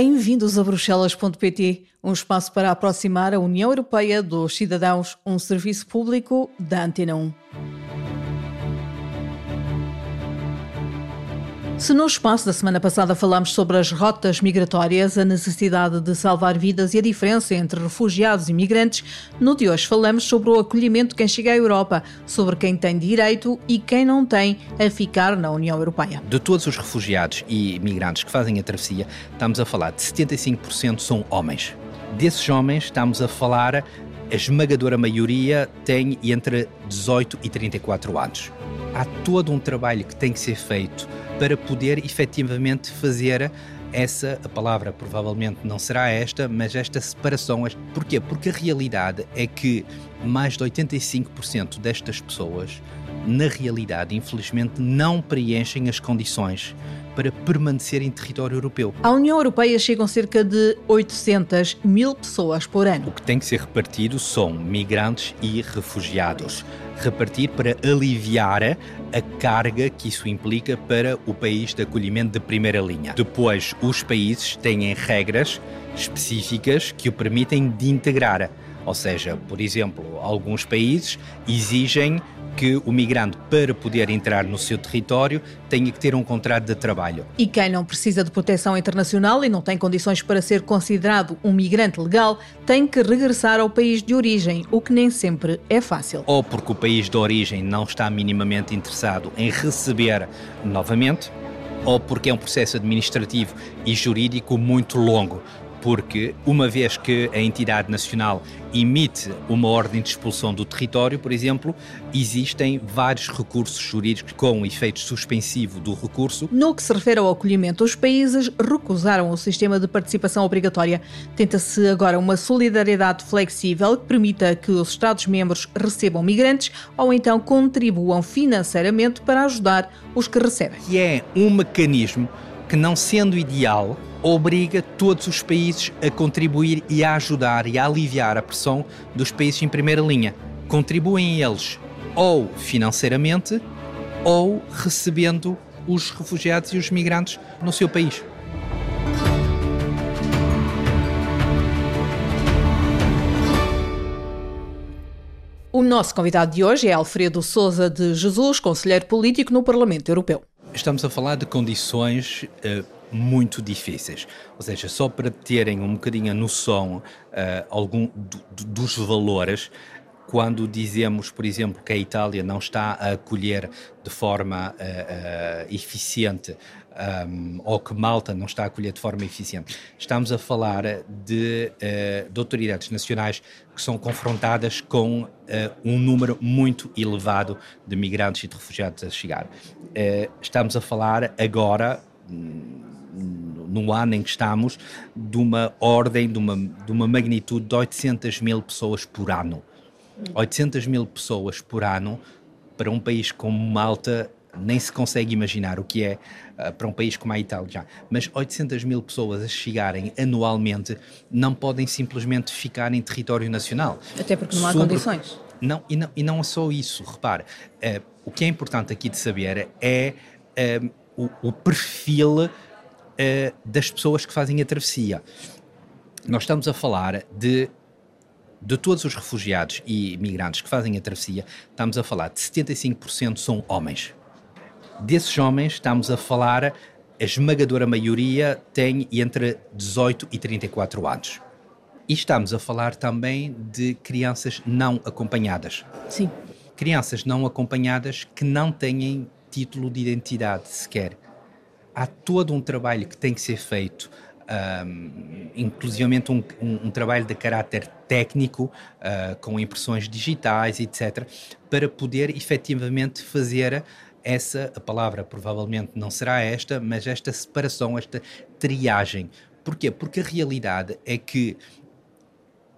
Bem-vindos a Bruxelas.pt, um espaço para aproximar a União Europeia dos cidadãos, um serviço público da Antena 1. Se no espaço da semana passada falámos sobre as rotas migratórias, a necessidade de salvar vidas e a diferença entre refugiados e migrantes, no de hoje falamos sobre o acolhimento de quem chega à Europa, sobre quem tem direito e quem não tem a ficar na União Europeia. De todos os refugiados e migrantes que fazem a travessia, estamos a falar de 75% são homens. Desses homens, estamos a falar, a esmagadora maioria tem entre 18 e 34 anos. Há todo um trabalho que tem que ser feito para poder efetivamente fazer essa, a palavra provavelmente não será esta, mas esta separação. Porquê? Porque a realidade é que mais de 85% destas pessoas, na realidade, infelizmente, não preenchem as condições para permanecer em território europeu. À União Europeia chegam cerca de 800 mil pessoas por ano. O que tem que ser repartido são migrantes e refugiados. Repartir para aliviar a carga que isso implica para o país de acolhimento de primeira linha. Depois, os países têm regras específicas que o permitem de integrar. Ou seja, por exemplo, alguns países exigem que o migrante, para poder entrar no seu território, tenha que ter um contrato de trabalho. E quem não precisa de proteção internacional e não tem condições para ser considerado um migrante legal, tem que regressar ao país de origem, o que nem sempre é fácil. Ou porque o país de origem não está minimamente interessado em receber novamente, ou porque é um processo administrativo e jurídico muito longo porque uma vez que a entidade nacional emite uma ordem de expulsão do território, por exemplo, existem vários recursos jurídicos com efeito suspensivo do recurso. No que se refere ao acolhimento, os países recusaram o sistema de participação obrigatória. Tenta-se agora uma solidariedade flexível que permita que os Estados-membros recebam migrantes ou então contribuam financeiramente para ajudar os que recebem. Que é um mecanismo que, não sendo ideal, obriga todos os países a contribuir e a ajudar e a aliviar a pressão dos países em primeira linha. Contribuem eles ou financeiramente ou recebendo os refugiados e os migrantes no seu país. O nosso convidado de hoje é Alfredo Souza de Jesus, conselheiro político no Parlamento Europeu. Estamos a falar de condições uh, muito difíceis. Ou seja, só para terem um bocadinho a noção uh, algum do, do, dos valores, quando dizemos, por exemplo, que a Itália não está a acolher de forma uh, uh, eficiente um, ou que Malta não está a acolher de forma eficiente, estamos a falar de, uh, de autoridades nacionais que são confrontadas com um número muito elevado de migrantes e de refugiados a chegar. estamos a falar agora no ano em que estamos, de uma ordem, de uma, de uma magnitude de 800 mil pessoas por ano. 800 mil pessoas por ano para um país como Malta nem se consegue imaginar o que é uh, para um país como a Itália já. Mas 800 mil pessoas a chegarem anualmente não podem simplesmente ficar em território nacional. Até porque não há Sobre... condições. Não e, não, e não é só isso, repare. Uh, o que é importante aqui de saber é uh, o, o, perfil das pessoas que fazem a travessia. Nós estamos a falar de de todos os refugiados e migrantes que fazem a travessia, estamos a falar de 75% são homens. Desses homens, estamos a falar, a esmagadora maioria tem entre 18 e 34 anos. E estamos a falar também de crianças não acompanhadas. Sim. Crianças não acompanhadas que não têm título de identidade sequer. Há todo um trabalho que tem que ser feito um, inclusivamente um, um, um, trabalho de caráter técnico, uh, com impressões digitais, etc., para poder efetivamente fazer essa, a palavra provavelmente não será esta, mas esta separação, esta triagem. Porquê? Porque a realidade é que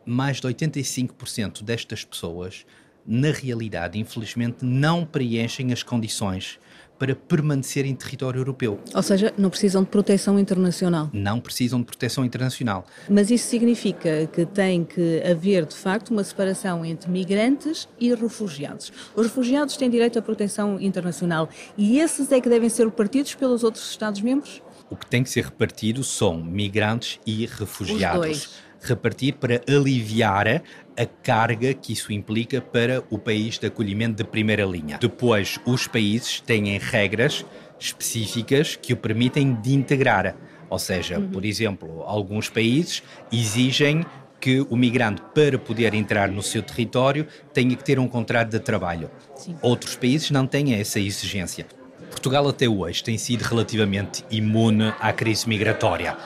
mais de 85% destas pessoas, na realidade, infelizmente, não preenchem as condições para permanecer em território europeu. Ou seja, não precisam de proteção internacional. Não precisam de proteção internacional. Mas isso significa que tem que haver, de facto, uma separação entre migrantes e refugiados. Os refugiados têm direito à proteção internacional e esses é que devem ser partidos pelos outros Estados-membros? O que tem que ser repartido são migrantes e refugiados. Repartir para aliviar a carga que isso implica para o país de acolhimento de primeira linha. Depois, os países têm regras específicas que o permitem de integrar. Ou seja, uhum. por exemplo, alguns países exigem que o migrante, para poder entrar no seu território, tenha que ter um contrato de trabalho. Sim. Outros países não têm essa exigência. Portugal até hoje tem sido relativamente imune à crise migratória.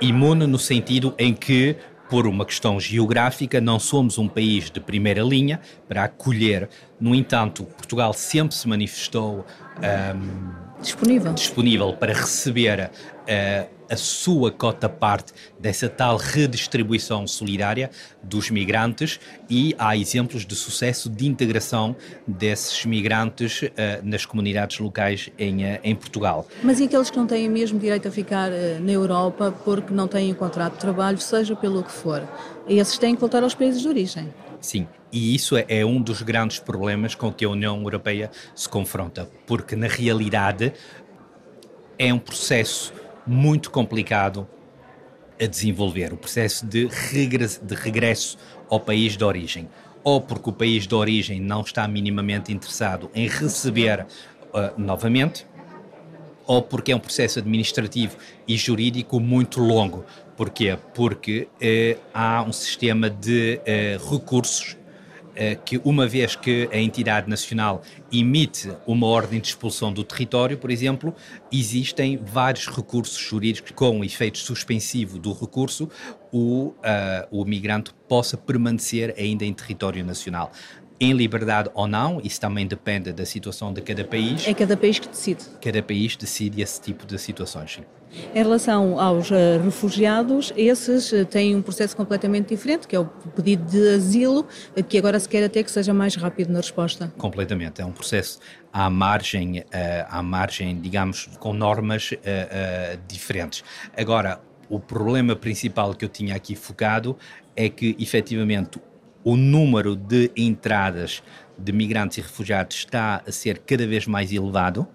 Imune no sentido em que, por uma questão geográfica, não somos um país de primeira linha para acolher. No entanto, Portugal sempre se manifestou um, disponível. disponível para receber uh, a sua cota parte dessa tal redistribuição solidária dos migrantes e há exemplos de sucesso de integração desses migrantes uh, nas comunidades locais em, uh, em Portugal. Mas e aqueles que não têm mesmo direito a ficar uh, na Europa porque não têm um contrato de trabalho, seja pelo que for? Esses têm que voltar aos países de origem? Sim, e isso é, é, um dos grandes problemas com que a União Europeia se confronta, porque na realidade é um processo muito complicado a desenvolver, o processo de regresso, de regresso ao país de origem. Ou porque o país de origem não está minimamente interessado em receber uh, novamente, ou porque é um processo administrativo e jurídico muito longo. Porquê? Porque uh, há um sistema de uh, recursos eh, que uma vez que a entidade nacional emite uma ordem de expulsão do território, por exemplo, existem vários recursos jurídicos com efeito suspensivo do recurso, o, uh, o migrante possa permanecer ainda em território nacional em liberdade ou não, isso também depende da situação de cada país. É cada país que decide. Cada país decide esse tipo de situações. Sim. Em relação aos uh, refugiados, esses uh, têm um processo completamente diferente, que é o pedido de asilo, uh, que agora se quer até que seja mais rápido na resposta. Completamente. É um processo à margem, à margem digamos, com normas diferentes. Agora, o problema principal que eu tinha aqui focado é que, efetivamente, o número de entradas de migrantes e refugiados está a ser cada vez mais elevado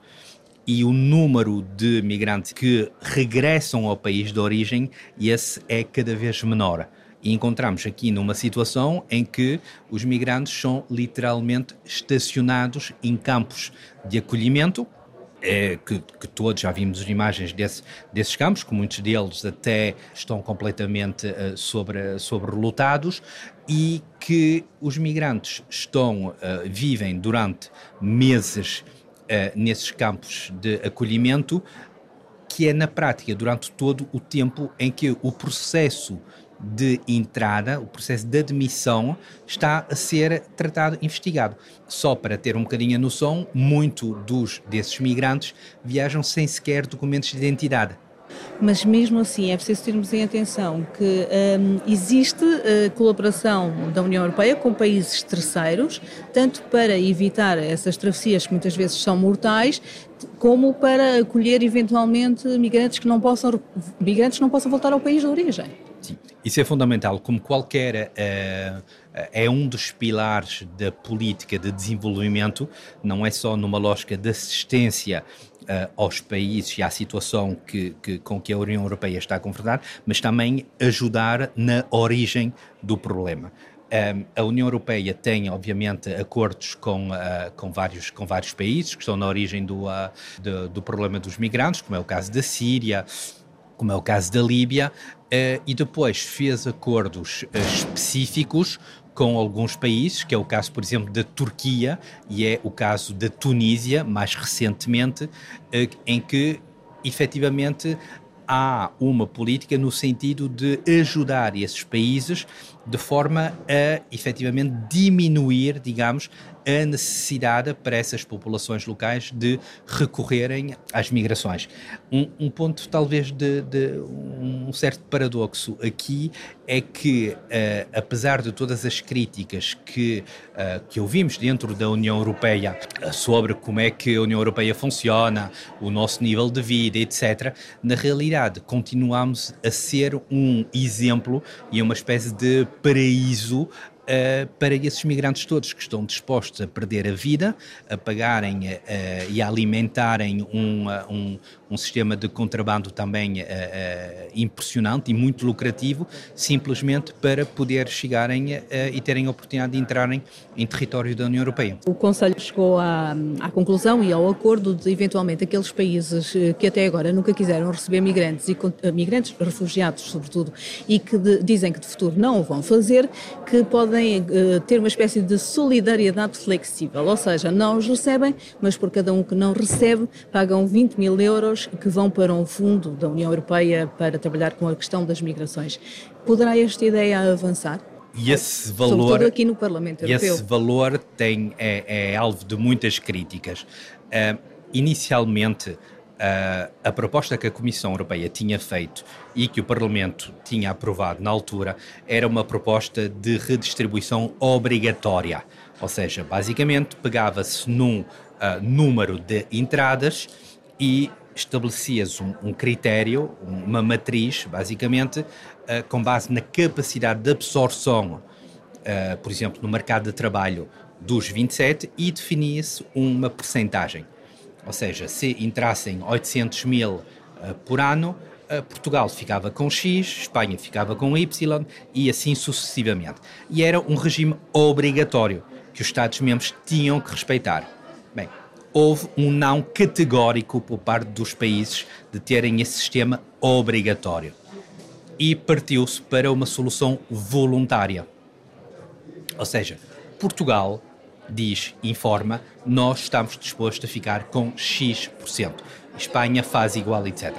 e o número de migrantes que regressam ao país de origem, esse é cada vez menor. E encontramos aqui numa situação em que os migrantes são literalmente estacionados em campos de acolhimento, é, que, que, todos já vimos as imagens desse, desses campos, que muitos deles até estão completamente uh, sobre, sobrelotados e que os migrantes estão, uh, vivem durante meses nesses campos de acolhimento, que é na prática durante todo o tempo em que o processo de entrada, o processo de admissão, está a ser tratado, investigado. Só para ter um bocadinho a noção, muito dos desses migrantes viajam sem sequer documentos de identidade mas mesmo assim é preciso termos em atenção que um, existe uh, colaboração da União Europeia com países terceiros, tanto para evitar essas travessias que muitas vezes são mortais, como para acolher eventualmente migrantes que não possam, migrantes não possam voltar ao país de origem. Sim, isso é fundamental, como qualquer uh, é um dos pilares da política de desenvolvimento, não é só numa lógica de assistência uh, aos países e à situação que, que, com que a União Europeia está a confrontar, mas também ajudar na origem do problema. Um, a União Europeia tem, obviamente, acordos com, uh, com, vários, com vários países que estão na origem do, uh, do, do, problema dos migrantes, como é o caso da Síria, como é o caso da Líbia, e depois fez acordos específicos com alguns países, que é o caso, por exemplo, da Turquia e é o caso da Tunísia, mais recentemente, eh, em que efetivamente há uma política no sentido de ajudar esses países de forma a efetivamente diminuir, digamos, a necessidade para essas populações locais de recorrerem às migrações. Um, um ponto, talvez, de, de, um certo paradoxo aqui é que, uh, apesar de todas as críticas que, uh, que ouvimos dentro da União Europeia uh, sobre como é que a União Europeia funciona, o nosso nível de vida, etc., na realidade continuamos a ser um exemplo e uma espécie de paraíso uh, para esses migrantes todos que estão dispostos a perder a vida, a pagarem uh, e a alimentarem um, um, um, sistema de contrabando também uh, impressionante e muito lucrativo, simplesmente para poder chegarem e terem a oportunidade de entrarem em território da União Europeia. O Conselho chegou à, à conclusão e ao acordo de, eventualmente, aqueles países que até agora nunca quiseram receber migrantes, e migrantes refugiados, sobretudo, e que de, dizem que de futuro não o vão fazer, que podem podem uh, ter uma espécie de solidariedade flexível, ou seja, não os recebem, mas por cada um que não recebe, pagam 20 mil euros que vão para um fundo da União Europeia para trabalhar com a questão das migrações. Poderá esta ideia avançar? E esse valor, Sobretudo aqui no Parlamento Europeu. Esse valor tem, é, é alvo de muitas críticas. Uh, inicialmente, Uh, a proposta que a Comissão Europeia tinha feito e que o Parlamento tinha aprovado na altura era uma proposta de redistribuição obrigatória. Ou seja, basicamente pegava-se num uh, número de entradas e estabelecias um, um critério, uma matriz, basicamente, uh, com base na capacidade de absorção, por exemplo, no mercado de trabalho dos 27 e definia-se uma percentagem. Ou seja, se entrassem 800 mil uh, por ano, uh, Portugal ficava com X, Espanha ficava com Y e assim sucessivamente. E era um regime obrigatório que os Estados-membros tinham que respeitar. Bem, houve um não categórico por parte dos países de terem esse sistema obrigatório. E partiu-se para uma solução voluntária. Ou seja, Portugal diz, informa, nós estamos dispostos a ficar com X%. Espanha faz igual, etc.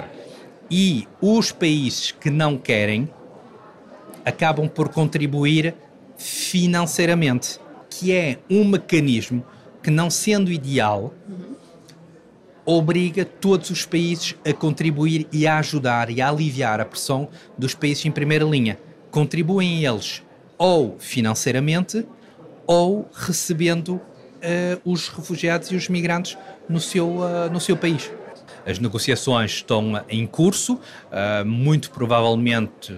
E os países que não querem acabam por contribuir financeiramente, que é um mecanismo que, não sendo ideal, obriga todos os países a contribuir e a ajudar e a aliviar a pressão dos países em primeira linha. Contribuem eles ou financeiramente ou recebendo uh, os refugiados e os migrantes no seu, uh, no seu país. As negociações estão em curso, uh, muito provavelmente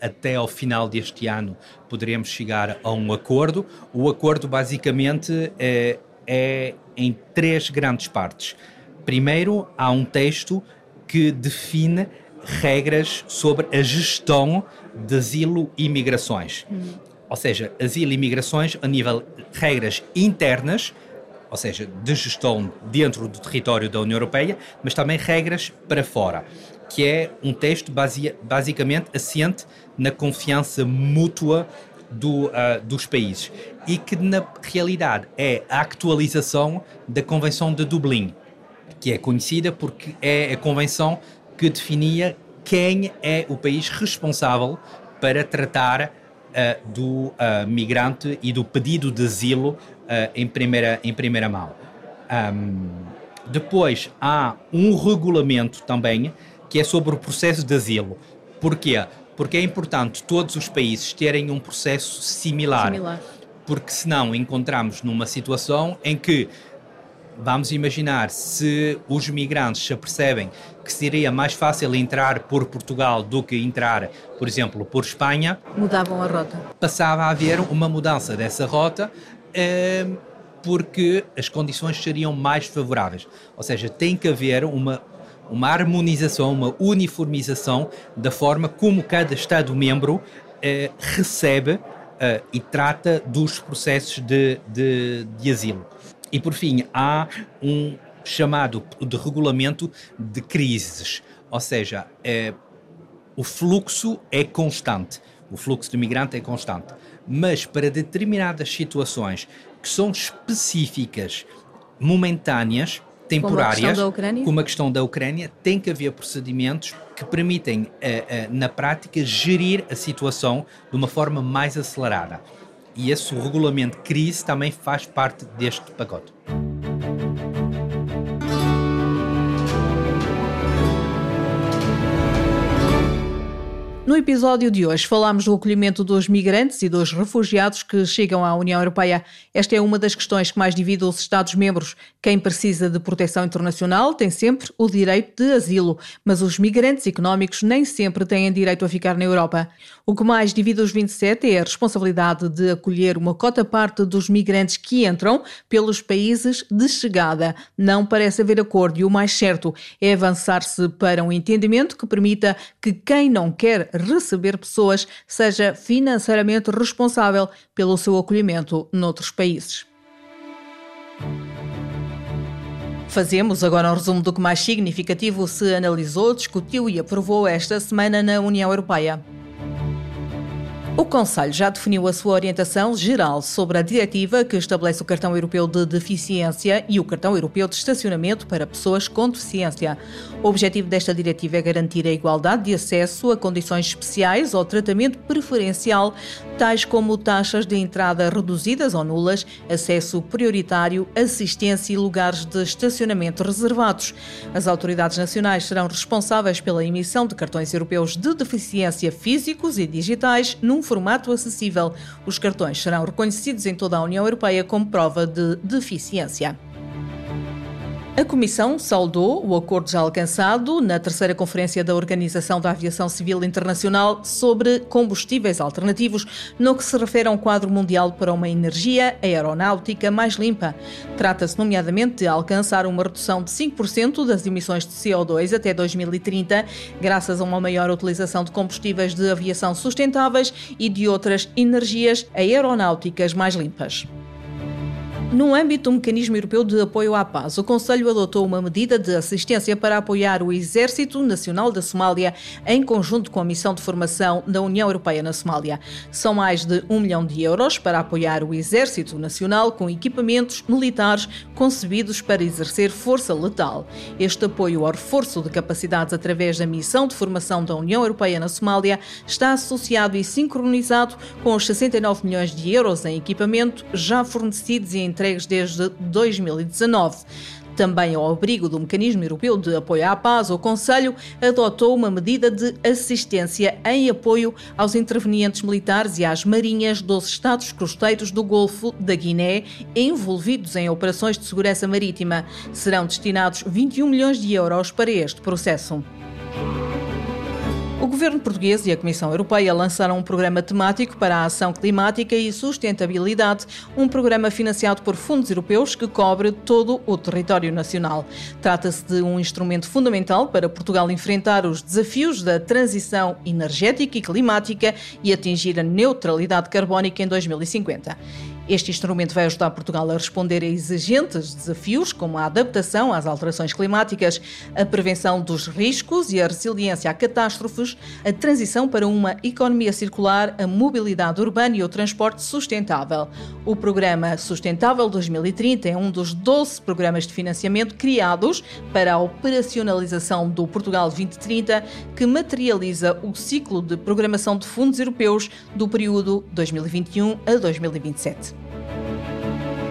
até ao final deste ano poderemos chegar a um acordo. O acordo basicamente é, é em três grandes partes. Primeiro, há um texto que define regras sobre a gestão de asilo e migrações. Uhum ou seja, asilo e imigrações a nível regras internas, ou seja, de gestão dentro do território da União Europeia, mas também regras para fora, que é um texto basia, basicamente assente na confiança mútua do, uh, dos países. E que na realidade é a atualização da Convenção de Dublin, que é conhecida porque é a convenção que definia quem é o país responsável para tratar do migrante e do pedido de asilo em, primeira, em primeira mão. Um, depois há um regulamento também que é sobre o processo de asilo. Porquê? Porque é importante todos os países terem um processo similar. similar. Porque senão encontramos numa situação em que Vamos imaginar se os migrantes se apercebem que seria mais fácil entrar por Portugal do que entrar, por exemplo, por Espanha. Mudavam a rota. Passava a haver uma mudança dessa rota. Eh, porque as condições seriam mais favoráveis. Ou seja, tem que haver uma, uma harmonização, uma uniformização da forma como cada Estado-membro eh, recebe eh, e trata dos processos de, de, de asilo. E por fim, há um chamado de regulamento de crises, ou seja, é, o fluxo é constante, o fluxo de migrante é constante, mas para determinadas situações que são específicas, momentâneas, temporárias, como a, como a questão da Ucrânia, tem que haver procedimentos que permitem, eh, eh, na prática, gerir a situação de uma forma mais acelerada e esse regulamento de crise também faz parte deste pacote. No episódio de hoje falamos do acolhimento dos migrantes e dos refugiados que chegam à União Europeia. Esta é uma das questões que mais divide os Estados-membros. Quem precisa de proteção internacional tem sempre o direito de asilo, mas os migrantes económicos nem sempre têm direito a ficar na Europa. O que mais divide os 27 é a responsabilidade de acolher uma cota parte dos migrantes que entram pelos países de chegada. Não parece haver acordo e o mais certo é avançar-se para um entendimento que permita que quem não quer receber pessoas seja financeiramente responsável pelo seu acolhimento noutros países. Fazemos agora um resumo do que mais significativo se analisou, discutiu e aprovou esta semana na União Europeia. O Conselho já definiu a sua orientação geral sobre a diretiva que estabelece o cartão europeu de deficiência e o cartão europeu de estacionamento para pessoas com deficiência. O objetivo desta diretiva é garantir a igualdade de acesso a condições especiais ou tratamento preferencial, tais como taxas de entrada reduzidas ou nulas, acesso prioritário, assistência e lugares de estacionamento reservados. As autoridades nacionais serão responsáveis pela emissão de cartões europeus de deficiência físicos e digitais num formato acessível. Os cartões serão reconhecidos em toda a União Europeia como prova de deficiência. A Comissão saudou o acordo já alcançado na terceira Conferência da Organização da Aviação Civil Internacional sobre combustíveis alternativos, no que se refere a um quadro mundial para uma energia aeronáutica mais limpa. Trata-se, nomeadamente, de alcançar uma redução de 5% das emissões de CO2 até 2030, graças a uma maior utilização de combustíveis de aviação sustentáveis e de outras energias aeronáuticas mais limpas. No âmbito do Mecanismo Europeu de Apoio à Paz, o Conselho adotou uma medida de assistência para apoiar o Exército Nacional da Somália em conjunto com a missão de formação da União Europeia na Somália. São mais de um milhão de euros para apoiar o Exército Nacional com equipamentos militares concebidos para exercer força letal. Este apoio ao reforço de capacidades através da missão de formação da União Europeia na Somália está associado e sincronizado com os 69 milhões de euros em equipamento já fornecidos e entregues desde 2019. Também ao abrigo do Mecanismo Europeu de Apoio à Paz, o Conselho adotou uma medida de assistência em apoio aos intervenientes militares e às marinhas dos Estados costeiros do Golfo da Guiné envolvidos em operações de segurança marítima. Serão destinados 21 milhões de euros para este processo. O governo português e a Comissão Europeia lançaram um programa temático para a ação climática e sustentabilidade, um programa financiado por fundos europeus que cobre todo o território nacional. Trata-se de um instrumento fundamental para Portugal enfrentar os desafios da transição energética e climática e atingir a neutralidade carbónica em 2050. Este instrumento vai ajudar Portugal a responder a exigentes desafios, como a adaptação às alterações climáticas, a prevenção dos riscos e a resiliência a catástrofes, a transição para uma economia circular, a mobilidade urbana e o transporte sustentável. O Programa Sustentável 2030 é um dos 12 programas de financiamento criados para a operacionalização do Portugal 2030, que materializa o ciclo de programação de fundos europeus do período 2021 a 2027.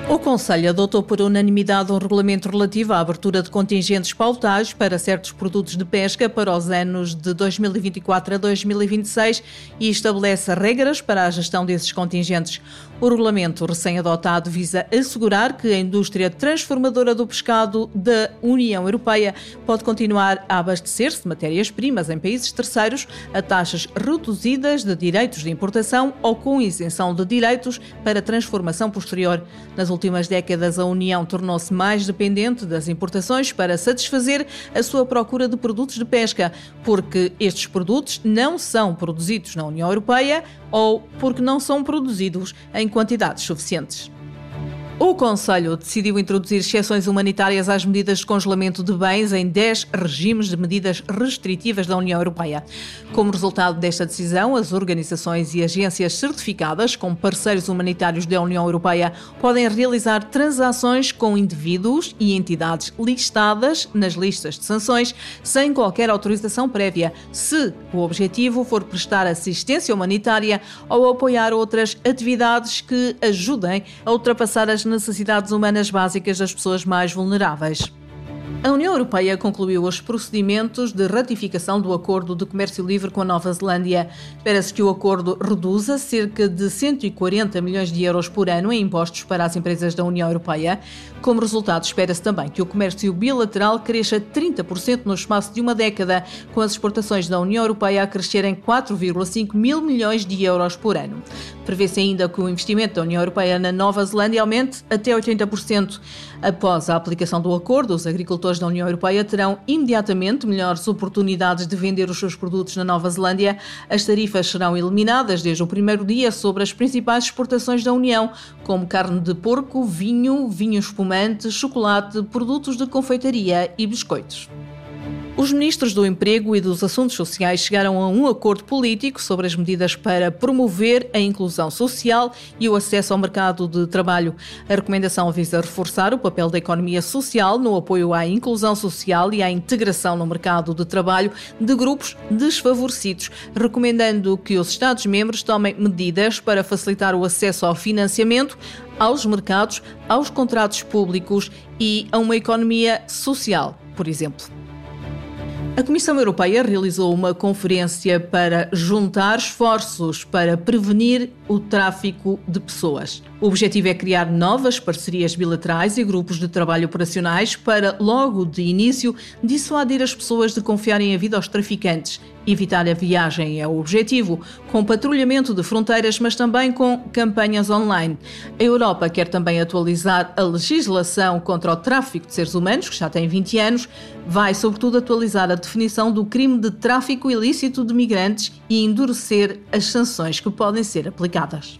O Conselho adotou por unanimidade um regulamento relativo à abertura de contingentes pautados para certos produtos de pesca para os anos de 2024 a 2026 e estabelece regras para a gestão desses contingentes. O regulamento recém-adotado visa assegurar que a indústria transformadora do pescado da União Europeia pode continuar a abastecer-se de matérias-primas em países terceiros a taxas reduzidas de direitos de importação ou com isenção de direitos para transformação posterior. Nas últimas décadas, a União tornou-se mais dependente das importações para satisfazer a sua procura de produtos de pesca, porque estes produtos não são produzidos na União Europeia ou porque não são produzidos em quantidades suficientes. O Conselho decidiu introduzir exceções humanitárias às medidas de congelamento de bens em 10 regimes de medidas restritivas da União Europeia. Como resultado desta decisão, as organizações e agências certificadas como parceiros humanitários da União Europeia podem realizar transações com indivíduos e entidades listadas nas listas de sanções sem qualquer autorização prévia, se o objetivo for prestar assistência humanitária ou apoiar outras atividades que ajudem a ultrapassar as necessidades humanas básicas das pessoas mais vulneráveis. A União Europeia concluiu os procedimentos de ratificação do Acordo de Comércio Livre com a Nova Zelândia. Espera-se que o acordo reduza cerca de 140 milhões de euros por ano em impostos para as empresas da União Europeia. Como resultado, espera-se também que o comércio bilateral cresça 30% no espaço de uma década, com as exportações da União Europeia a crescerem 4,5 mil milhões de euros por ano. Prevê-se ainda que o investimento da União Europeia na Nova Zelândia aumente até 80%. Após a aplicação do acordo, os agricultores da União Europeia terão imediatamente melhores oportunidades de vender os seus produtos na Nova Zelândia. As tarifas serão eliminadas desde o primeiro dia sobre as principais exportações da União, como carne de porco, vinho, vinho espumante, chocolate, produtos de confeitaria e biscoitos. Os ministros do Emprego e dos Assuntos Sociais chegaram a um acordo político sobre as medidas para promover a inclusão social e o acesso ao mercado de trabalho. A recomendação visa reforçar o papel da economia social no apoio à inclusão social e à integração no mercado de trabalho de grupos desfavorecidos, recomendando que os Estados-membros tomem medidas para facilitar o acesso ao financiamento, aos mercados, aos contratos públicos e a uma economia social, por exemplo. A Comissão Europeia realizou uma conferência para juntar esforços para prevenir o tráfico de pessoas. O objetivo é criar novas parcerias bilaterais e grupos de trabalho operacionais para, logo de início, dissuadir as pessoas de confiarem a vida aos traficantes. Evitar a viagem é o objetivo, com patrulhamento de fronteiras, mas também com campanhas online. A Europa quer também atualizar a legislação contra o tráfico de seres humanos, que já tem 20 anos, vai, sobretudo, atualizar a definição do crime de tráfico ilícito de migrantes e endurecer as sanções que podem ser aplicadas.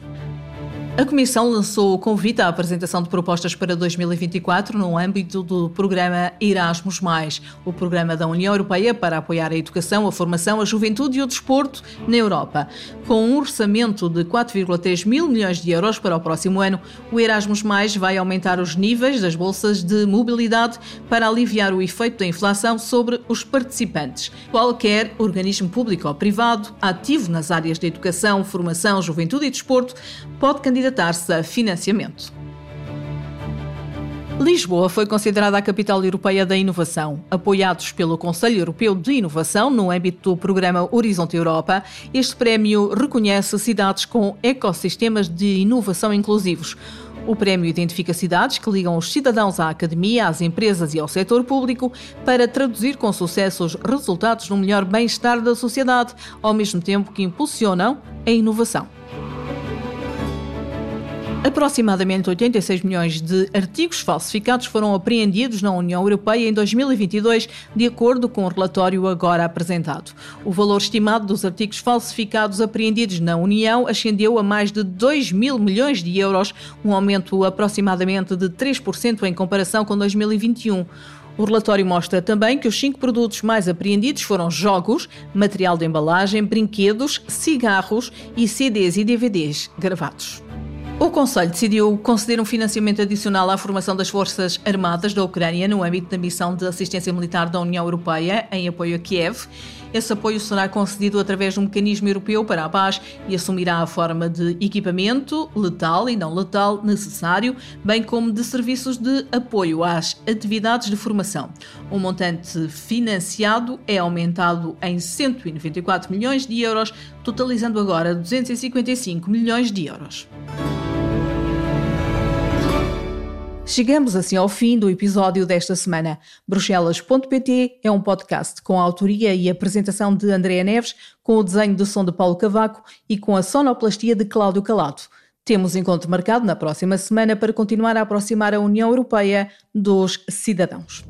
A Comissão lançou o convite à apresentação de propostas para 2024 no âmbito do programa Erasmus, o programa da União Europeia para apoiar a educação, a formação, a juventude e o desporto na Europa. Com um orçamento de 4,3 mil milhões de euros para o próximo ano, o Erasmus vai aumentar os níveis das bolsas de mobilidade para aliviar o efeito da inflação sobre os participantes. Qualquer organismo público ou privado ativo nas áreas de educação, formação, juventude e desporto pode candidatar candidatar-se a financiamento. Lisboa foi considerada a capital europeia da inovação. Apoiados pelo Conselho Europeu de Inovação no âmbito do programa Horizonte Europa, este prémio reconhece cidades com ecossistemas de inovação inclusivos. O prémio identifica cidades que ligam os cidadãos à academia, às empresas e ao setor público para traduzir com sucesso os resultados no melhor bem-estar da sociedade, ao mesmo tempo que impulsionam a inovação. Aproximadamente 86 milhões de artigos falsificados foram apreendidos na União Europeia em 2022, de acordo com o relatório agora apresentado. O valor estimado dos artigos falsificados apreendidos na União ascendeu a mais de 2 mil milhões de euros, um aumento aproximadamente de 3% em comparação com 2021. O relatório mostra também que os cinco produtos mais apreendidos foram jogos, material de embalagem, brinquedos, cigarros e CDs e DVDs gravados. O Conselho decidiu conceder um financiamento adicional à formação das Forças Armadas da Ucrânia no âmbito da missão de assistência militar da União Europeia em apoio a Kiev. Esse apoio será concedido através um mecanismo europeu para a paz e assumirá a forma de equipamento letal e não letal necessário, bem como de serviços de apoio às atividades de formação. O montante financiado é aumentado em 194 milhões de euros, totalizando agora 255 milhões de euros. Chegamos assim ao fim do episódio desta semana. Bruxelas.pt é um podcast com a autoria e apresentação de Andréa Neves, com o desenho de som de Paulo Cavaco e com a sonoplastia de Cláudio Calado. Temos encontro marcado na próxima semana para continuar a aproximar a União Europeia dos cidadãos.